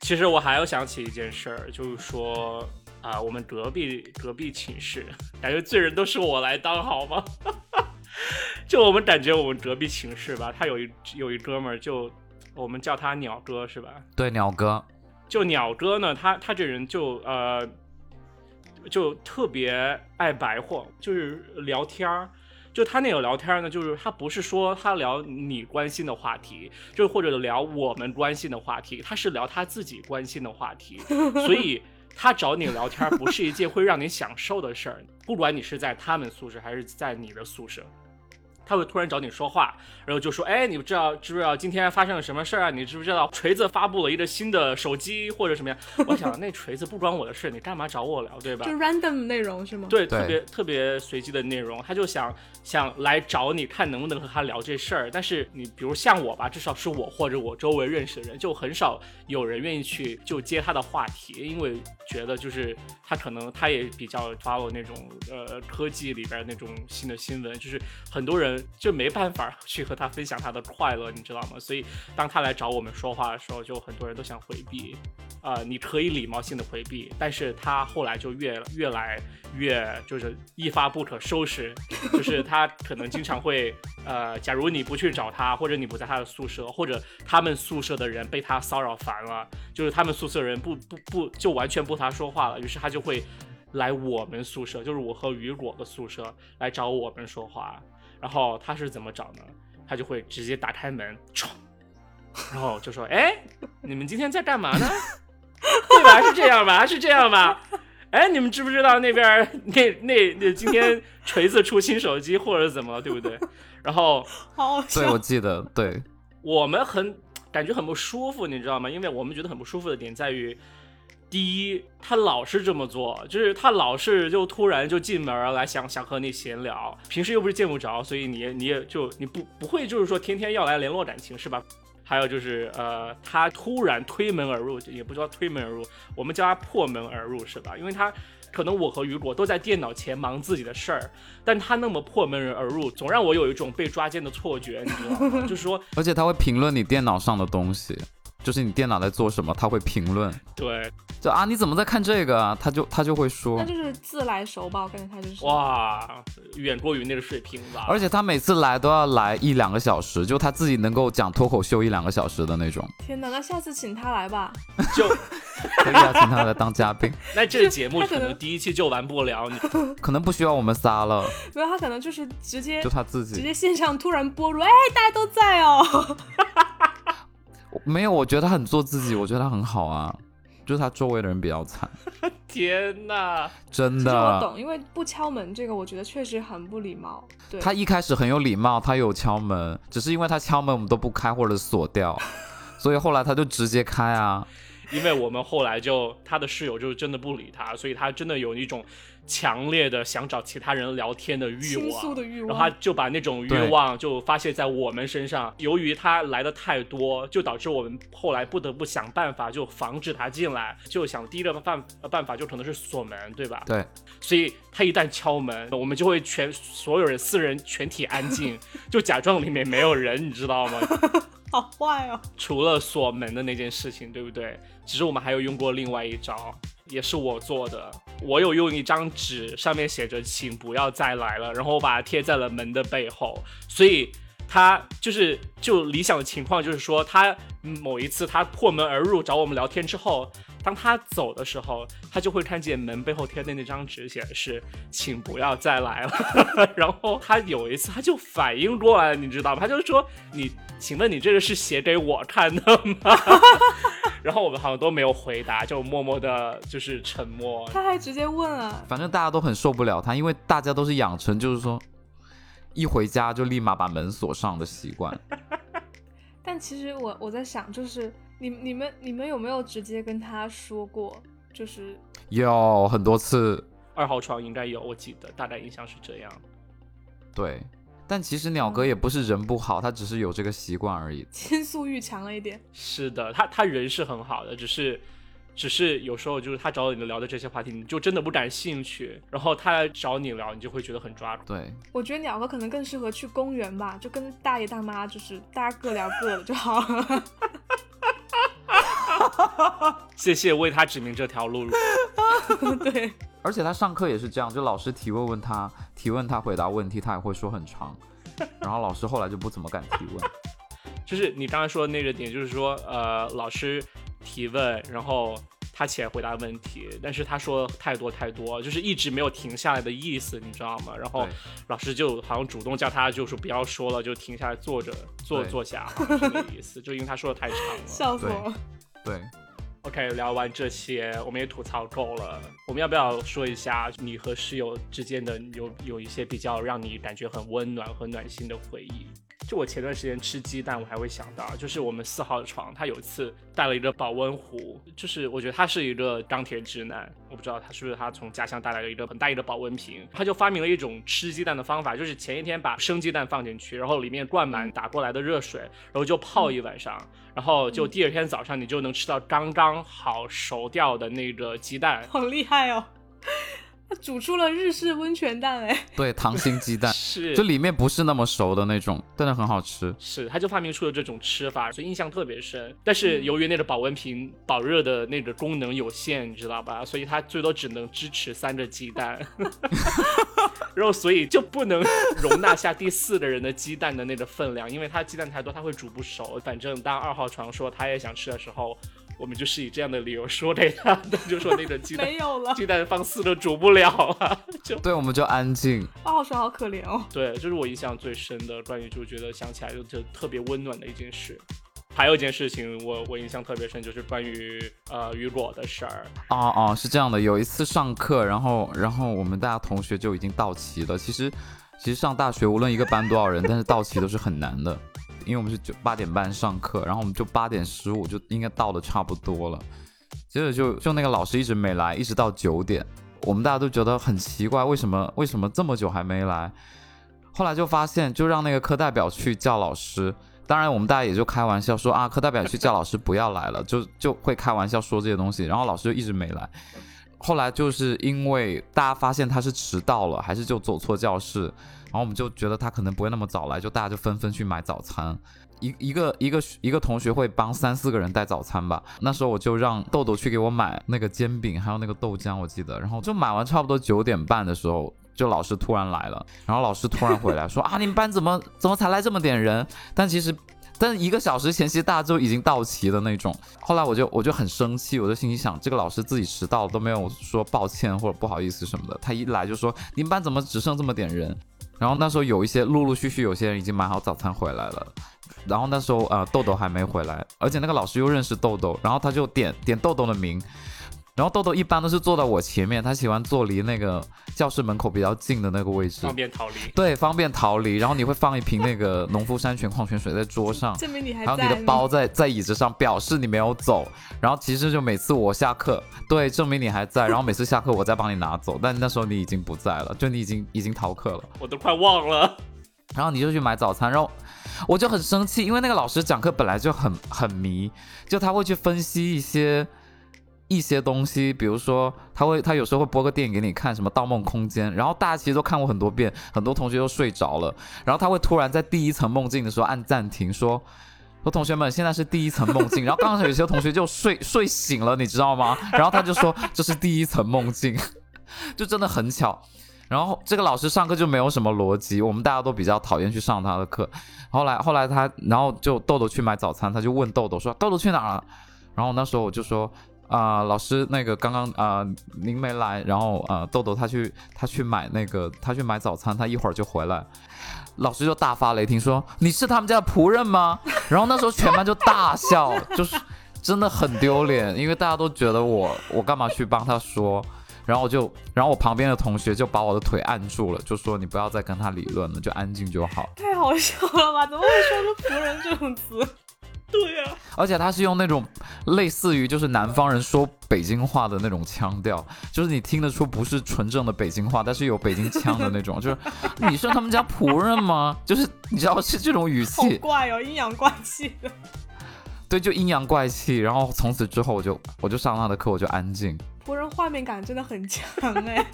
其实我还要想起一件事儿，就是说啊、我们隔壁隔壁寝室，感觉罪人都是我来当好吗？就我们感觉我们隔壁寝室吧，他有一有一哥们儿，就我们叫他鸟哥是吧？对，鸟哥，就鸟哥呢，他他这人就呃，就特别爱白话，就是聊天儿。就他那个聊天呢，就是他不是说他聊你关心的话题，就或者聊我们关心的话题，他是聊他自己关心的话题。所以他找你聊天不是一件会让你享受的事儿，不管你是在他们宿舍还是在你的宿舍。他会突然找你说话，然后就说：“哎，你不知道知不知道今天发生了什么事儿啊？你知不知道锤子发布了一个新的手机或者什么呀？” 我想那锤子不关我的事，你干嘛找我聊，对吧就？random 内容是吗？，对，对特别特别随机的内容，他就想想来找你看能不能和他聊这事儿。但是你比如像我吧，至少是我或者我周围认识的人，就很少有人愿意去就接他的话题，因为觉得就是他可能他也比较 follow 那种呃科技里边那种新的新闻，就是很多人就没办法去和他分享他的快乐，你知道吗？所以当他来找我们说话的时候，就很多人都想回避。呃，你可以礼貌性的回避，但是他后来就越越来越就是一发不可收拾，就是他可能经常会呃，假如你不去找他，或者你不在他的宿舍，或者他们宿舍的人被他骚扰烦了，就是他们宿舍人不不不就完全不他说话了，于是他就会来我们宿舍，就是我和雨果的宿舍来找我们说话，然后他是怎么找呢？他就会直接打开门，唰，然后就说：“哎，你们今天在干嘛呢？对吧？是这样吧？是这样吧？哎，你们知不知道那边儿那那那今天锤子出新手机或者怎么了，对不对？然后 好好对，我。记得，对，我们很感觉很不舒服，你知道吗？因为我们觉得很不舒服的点在于，第一，他老是这么做，就是他老是就突然就进门来想想和你闲聊，平时又不是见不着，所以你你也就你不不会就是说天天要来联络感情是吧？还有就是呃，他突然推门而入，也不叫推门而入，我们叫他破门而入是吧？因为他可能我和雨果都在电脑前忙自己的事儿，但他那么破门而入，总让我有一种被抓奸的错觉，你知道吗？就是说，而且他会评论你电脑上的东西，就是你电脑在做什么，他会评论，对，就啊你怎么在看这个啊？他就他就会说那，就是自来熟吧，我感觉他就是。哇，远过于那个水平吧。而且他每次来都要来一两个小时，就他自己能够讲脱口秀一两个小时的那种，天哪，那下次请他来吧。就 可以啊，请他来当嘉宾，那这个节目可能可能第一期就完不了，你 可能不需要我们仨了，没有，他可能就是直接就他自己。直接线上突然播入，哎，大家都在哦。没有，我觉得他很做自己，我觉得他很好啊，就是他周围的人比较惨，天哪！真的我的。懂，因为不敲门这个，我觉得确实很不礼貌。对，他一开始很有礼貌，他有敲门，只是因为他敲门我们都不开或者锁掉，所以后来他就直接开啊。因为我们后来就他的室友就真的不理他，所以他真的有一种强烈的想找其他人聊天的欲倾诉望。的欲然后他。就把那种欲望就发泄在我们身上。由于他来的太多，就导致我们后来不得不想办法就防止他进来。就想第一个办呃办法就可能是锁门，对吧？对，所以他一旦敲门，我们就会全所有人四人全体安静，就假装里面没有人，你知道吗？好坏哦！除了锁门的那件事情，对不对？其实我们还有用过另外一招，也是我做的。我有用一张纸，上面写着“请不要再来了”，然后我把它贴在了门的背后。所以他就是就理想的情况就是说，他某一次他破门而入找我们聊天之后，当他走的时候，他就会看见门背后贴的那张纸写的是“请不要再来了”。然后他有一次他就反应过来了，你知道吗？他就说：“你，请问你这个是写给我看的吗？” 然后我们好像都没有回答，就默默的就是沉默。他还直接问啊，反正大家都很受不了他，因为大家都是养成就是说，一回家就立马把门锁上的习惯。但其实我我在想，就是你你们你们有没有直接跟他说过，就是有很多次，二号床应该有，我记得大概印象是这样。对，但其实鸟哥也不是人不好，他只是有这个习惯而已。倾诉欲强了一点？是的，他他人是很好的，只是只是有时候就是他找你聊的这些话题，你就真的不感兴趣，然后他来找你聊，你就会觉得很抓狂。对，我觉得鸟哥可能更适合去公园吧，就跟大爷大妈就是大家各聊各的就好了。谢谢为他指明这条路。对，而且他上课也是这样，就老师提问问他，提问他回答问题，他也会说很长，然后老师后来就不怎么敢提问。就是你刚才说的那个点，就是说，呃，老师提问，然后他起来回答问题，但是他说太多太多，就是一直没有停下来的意思，你知道吗？然后老师就好像主动叫他，就是不要说了，就停下来坐着，坐坐下，好像是那意思，就因为他说的太长了。笑死我了。对，OK，聊完这些，我们也吐槽够了。我们要不要说一下你和室友之间的有有一些比较让你感觉很温暖和暖心的回忆？就我前段时间吃鸡蛋，我还会想到，就是我们四号的床，他有一次带了一个保温壶，就是我觉得他是一个钢铁直男，我不知道他是不是他从家乡带来了一个很大一个保温瓶，他就发明了一种吃鸡蛋的方法，就是前一天把生鸡蛋放进去，然后里面灌满打过来的热水，然后就泡一晚上，然后就第二天早上你就能吃到刚刚好熟掉的那个鸡蛋。好厉害哦！他 煮出了日式温泉蛋哎，对，溏心鸡蛋，是，就里面不是那么熟的那种，但是很好吃。是，他就发明出了这种吃法，所以印象特别深。但是由于那个保温瓶保热的那个功能有限，你知道吧？所以它最多只能支持三个鸡蛋，然后所以就不能容纳下第四个人的鸡蛋的那个分量，因为它鸡蛋太多，它会煮不熟。反正当二号床说他也想吃的时候，我们就是以这样的理由说给他的，就说那个鸡蛋没有了。鸡蛋放肆都煮不了了，就对，我们就安静。二号床好可怜哦。对，这是我印象最深的关于就觉得想起来就就特别温暖的一件事。还有一件事情我我印象特别深，就是关于呃雨果的事儿。哦哦，是这样的，有一次上课，然后然后我们大家同学就已经到齐了。其实其实上大学无论一个班多少人，但是到齐都是很难的，因为我们是九八点半上课，然后我们就八点十五就应该到的差不多了。接着就就那个老师一直没来，一直到九点，我们大家都觉得很奇怪，为什么为什么这么久还没来？后来就发现，就让那个课代表去叫老师。当然，我们大家也就开玩笑说啊，课代表去叫老师不要来了，就就会开玩笑说这些东西。然后老师就一直没来。后来就是因为大家发现他是迟到了，还是就走错教室，然后我们就觉得他可能不会那么早来，就大家就纷纷去买早餐。一一个一个一个同学会帮三四个人带早餐吧。那时候我就让豆豆去给我买那个煎饼，还有那个豆浆，我记得。然后就买完差不多九点半的时候，就老师突然来了，然后老师突然回来说 啊，你们班怎么怎么才来这么点人？但其实。但一个小时前，其实大家就已经到齐的那种。后来我就我就很生气，我就心里想，这个老师自己迟到都没有说抱歉或者不好意思什么的，他一来就说你们班怎么只剩这么点人？然后那时候有一些陆陆续续有些人已经买好早餐回来了，然后那时候啊豆豆还没回来，而且那个老师又认识豆豆，然后他就点点豆豆的名，然后豆豆一般都是坐到我前面，他喜欢坐离那个教室门口比较近的那个位置，方便逃离。对，方便逃离。然后你会放一瓶那个农夫山泉矿泉水在桌上，证明你还还有。你的包在在椅子上，表示你没有走。然后其实就每次我下课，对，证明你还在。然后每次下课我再帮你拿走，但那时候你已经不在了，就你已经已经逃课了。我都快忘了。然后你就去买早餐，然后我就很生气，因为那个老师讲课本来就很很迷，就他会去分析一些。一些东西，比如说他会，他有时候会播个电影给你看，什么《盗梦空间》，然后大家其实都看过很多遍，很多同学都睡着了，然后他会突然在第一层梦境的时候按暂停，说：“说同学们，现在是第一层梦境。”然后刚刚有些同学就睡 睡醒了，你知道吗？然后他就说这是第一层梦境，就真的很巧。然后这个老师上课就没有什么逻辑，我们大家都比较讨厌去上他的课。后来后来他，然后就豆豆去买早餐，他就问豆豆说：“豆豆去哪了？”然后那时候我就说。啊，老师，那个刚刚啊，您没来，然后啊，豆豆他去他去买那个他去买早餐，他一会儿就回来。老师就大发雷霆说：“你是他们家的仆人吗？”然后那时候全班就大笑，就是真的很丢脸，因为大家都觉得我我干嘛去帮他说，然后我就然后我旁边的同学就把我的腿按住了，就说你不要再跟他理论了，就安静就好。太好笑了吧？怎么会说出仆人这种词？对呀，而且他是用那种类似于就是南方人说北京话的那种腔调，就是你听得出不是纯正的北京话，但是有北京腔的那种，就是你是他们家仆人吗？就是你知道是这种语气，好怪哦，阴阳怪气的。对，就阴阳怪气。然后从此之后，我就我就上他的课，我就安静。仆人画面感真的很强哎。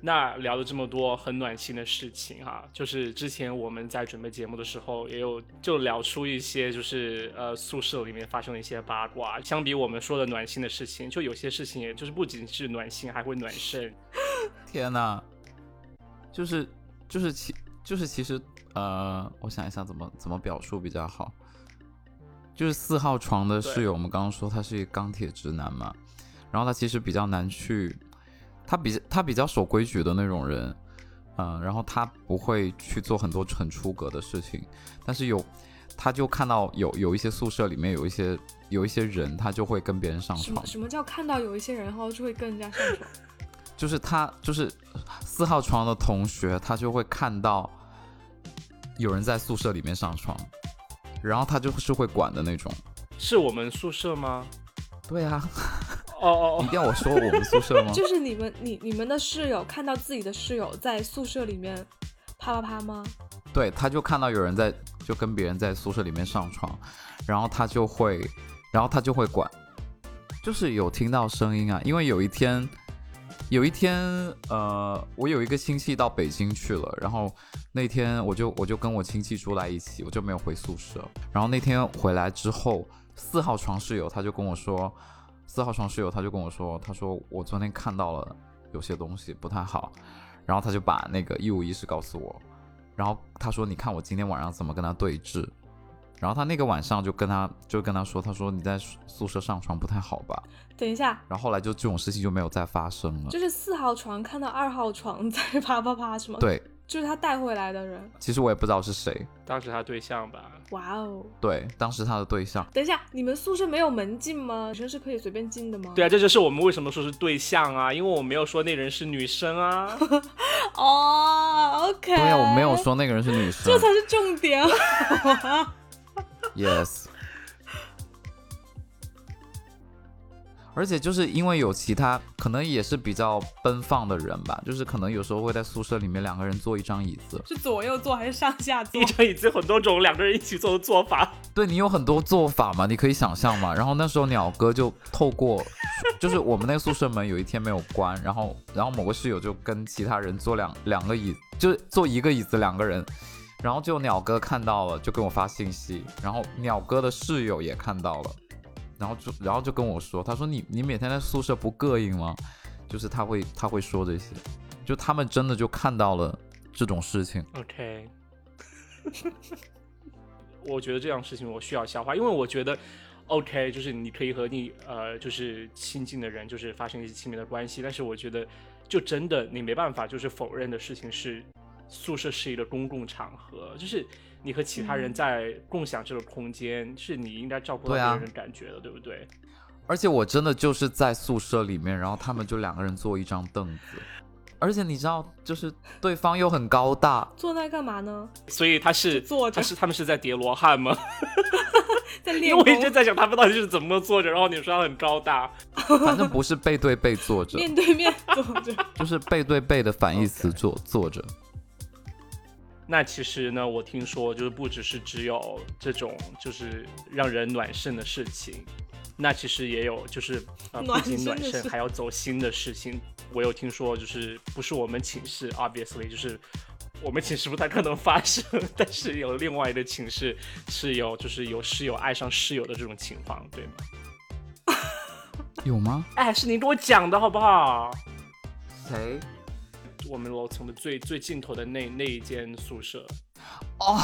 那聊了这么多很暖心的事情哈，就是之前我们在准备节目的时候，也有就聊出一些就是呃宿舍里面发生的一些八卦。相比我们说的暖心的事情，就有些事情也就是不仅是暖心，还会暖肾。天哪，就是就是其就是其实呃，我想一想怎么怎么表述比较好。就是四号床的室友，我们刚刚说他是一个钢铁直男嘛，然后他其实比较难去。他比他比较守规矩的那种人，嗯，然后他不会去做很多很出格的事情，但是有，他就看到有有一些宿舍里面有一些有一些人，他就会跟别人上床。什么叫看到有一些人然后就会跟人家上床？就是他就是四号床的同学，他就会看到有人在宿舍里面上床，然后他就是会管的那种。是我们宿舍吗？对啊。哦哦，一定要我说我们宿舍吗？就是你们你你们的室友看到自己的室友在宿舍里面啪啪啪吗？对，他就看到有人在就跟别人在宿舍里面上床，然后他就会，然后他就会管，就是有听到声音啊。因为有一天，有一天，呃，我有一个亲戚到北京去了，然后那天我就我就跟我亲戚住在一起，我就没有回宿舍。然后那天回来之后，四号床室友他就跟我说。四号床室友他就跟我说，他说我昨天看到了有些东西不太好，然后他就把那个一五一十告诉我，然后他说你看我今天晚上怎么跟他对峙，然后他那个晚上就跟他就跟他说，他说你在宿舍上床不太好吧？等一下，然后后来就这种事情就没有再发生了，就是四号床看到二号床在啪啪啪是吗？对。就是他带回来的人，其实我也不知道是谁，当时他对象吧？哇哦，对，当时他的对象。等一下，你们宿舍没有门禁吗？女生是可以随便进的吗？对啊，这就是我们为什么说是对象啊，因为我没有说那人是女生啊。哦，OK。对啊，我没有说那个人是女生，这才是重点。Yes。而且就是因为有其他，可能也是比较奔放的人吧，就是可能有时候会在宿舍里面两个人坐一张椅子，是左右坐还是上下坐？一张椅子很多种，两个人一起坐的做法。对你有很多做法嘛，你可以想象嘛。然后那时候鸟哥就透过，就是我们那个宿舍门有一天没有关，然后然后某个室友就跟其他人坐两两个椅，就是坐一个椅子两个人，然后就鸟哥看到了，就跟我发信息，然后鸟哥的室友也看到了。然后就然后就跟我说，他说你你每天在宿舍不膈应吗？就是他会他会说这些，就他们真的就看到了这种事情。OK，我觉得这样事情我需要消化，因为我觉得 OK 就是你可以和你呃就是亲近的人就是发生一些亲密的关系，但是我觉得就真的你没办法就是否认的事情是宿舍是一个公共场合，就是。你和其他人在共享这个空间，是你应该照顾到别人感觉的，对不对？而且我真的就是在宿舍里面，然后他们就两个人坐一张凳子，而且你知道，就是对方又很高大，坐那干嘛呢？所以他是坐着他是他们是在叠罗汉吗？在练因为我一直，在想他们到底是怎么坐着，然后你说他很高大，反正不是背对背坐着，面对面坐着。就是背对背的反义词坐坐着。那其实呢，我听说就是不只是只有这种就是让人暖肾的事情，那其实也有就是呃不仅暖身的事身还要走心的事情。我有听说就是不是我们寝室，obviously 就是我们寝室不太可能发生，但是有另外的寝室是有就是有室友爱上室友的这种情况，对吗？有吗？哎，是你给我讲的好不好？谁？我们楼层的最最尽头的那那一间宿舍，哦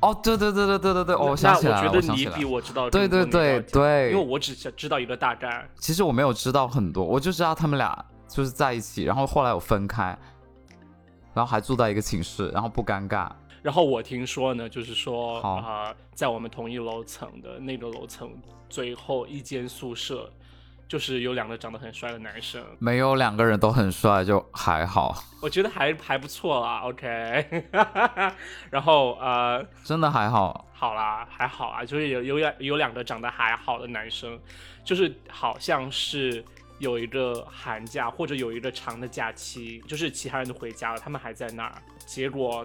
哦，对对对对对对对，哦，我那想起来了，我觉得你比我知道对对对对。因为我只知知道一个大概。其实我没有知道很多，我就知道他们俩就是在一起，然后后来有分开，然后还住在一个寝室，然后不尴尬。然后我听说呢，就是说好。啊、在我们同一楼层的那个楼层最后一间宿舍，就是有两个长得很帅的男生，没有两个人都很帅，就还好，我觉得还还不错啦。OK，然后呃，真的还好。好啦，还好啊，就是有有两有两个长得还好的男生，就是好像是有一个寒假或者有一个长的假期，就是其他人都回家了，他们还在那儿，结果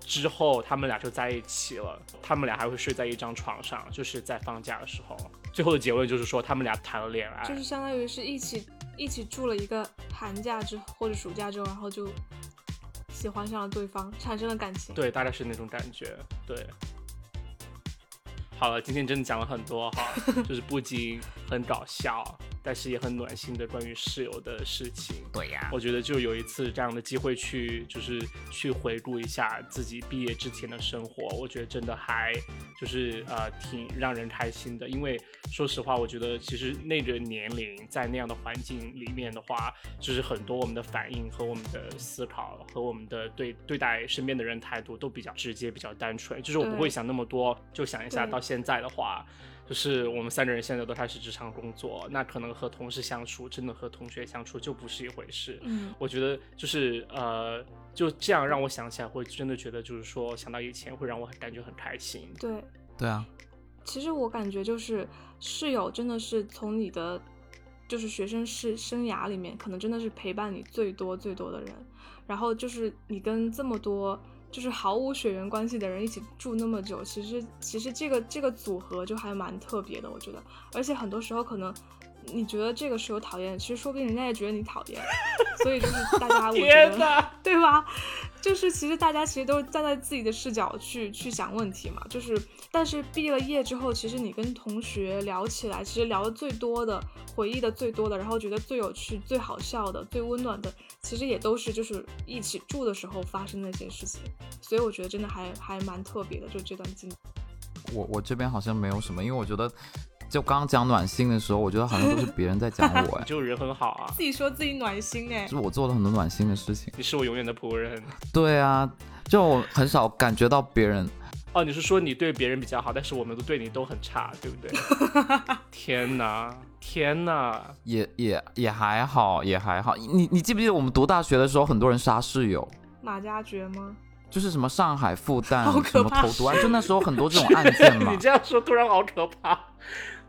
之后他们俩就在一起了，他们俩还会睡在一张床上，就是在放假的时候，最后的结论就是说他们俩谈了恋爱，就是相当于是一起一起住了一个寒假之后或者暑假之后，然后就喜欢上了对方，产生了感情。对，大概是那种感觉。对，好了，今天真的讲了很多哈，就是不仅很搞笑，但是也很暖心的关于室友的事情。对呀我觉得就有一次这样的机会去，就是去回顾一下自己毕业之前的生活，我觉得真的还就是呃挺让人开心的。因为说实话，我觉得其实那个年龄在那样的环境里面的话，就是很多我们的反应和我们的思考和我们的对对待身边的人态度都比较直接、比较单纯，就是我不会想那么多，就想一下到现在的话。就是我们三个人现在都开始职场工作，那可能和同事相处，真的和同学相处就不是一回事。嗯，我觉得就是呃，就这样让我想起来，会真的觉得就是说想到以前会让我很感觉很开心。对。对啊，其实我感觉就是室友真的是从你的就是学生是生涯里面，可能真的是陪伴你最多最多的人。然后就是你跟这么多就是毫无血缘关系的人一起住那么久，其实其实这个这个组合就还蛮特别的，我觉得。而且很多时候可能你觉得这个是有讨厌，其实说不定人家也觉得你讨厌。所以就是 大家，我觉得。对吧？就是其实大家其实都是站在自己的视角去去想问题嘛。就是但是毕了业之后，其实你跟同学聊起来，其实聊的最多的、回忆的最多的，然后觉得最有趣、最好笑的、最温暖的，其实也都是就是一起住的时候发生的一些事情。所以我觉得真的还还蛮特别的，就这段经历。我我这边好像没有什么，因为我觉得就刚刚讲暖心的时候，我觉得好像都是别人在讲我，哎，就人很好啊，自己说自己暖心哎就，是我做了很多暖心的事情。你是我永远的仆人。对啊，就我很少感觉到别人哦，你是说你对别人比较好，但是我们都对你都很差，对不对？天哪，天哪！也也也还好，也还好。你你记不记得我们读大学的时候，很多人杀室友，马加爵吗？就是什么上海复旦什么投毒案，就那时候很多这种案件嘛 你。这样说突然好可怕。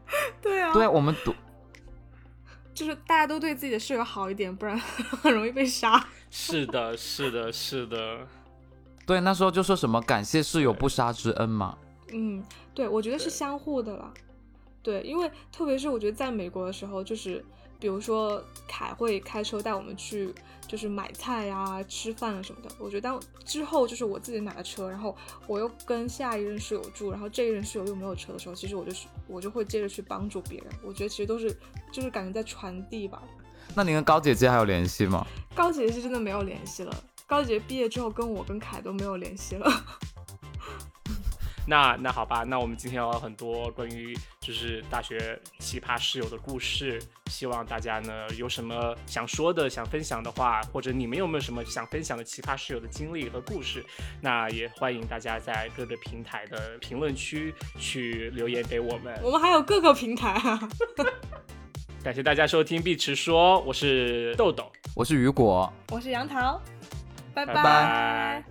对啊对，我们读 就是大家都对自己的室友好一点，不然 很容易被杀。是的，是的，是的。对那时候就说什么感谢室友不杀之恩嘛。嗯，对，我觉得是相互的啦。对，因为特别是我觉得在美国的时候，就是比如说凯会开车带我们去，就是买菜呀、吃饭啊什么的。我觉得当之后就是我自己买了车，然后我又跟下一任室友住，然后这一任室友又没有车的时候，其实我就是我就会接着去帮助别人。我觉得其实都是就是感觉在传递吧。那你跟高姐姐还有联系吗？高姐姐是真的没有联系了，高姐姐毕业之后跟我跟凯都没有联系了。那那好吧，那我们今天有很多关于就是大学奇葩室友的故事，希望大家呢有什么想说的、想分享的话，或者你们有没有什么想分享的奇葩室友的经历和故事，那也欢迎大家在各个平台的评论区去留言给我们。我们还有各个平台啊。感谢大家收听碧池说，我是豆豆，我是雨果，我是杨桃，拜拜拜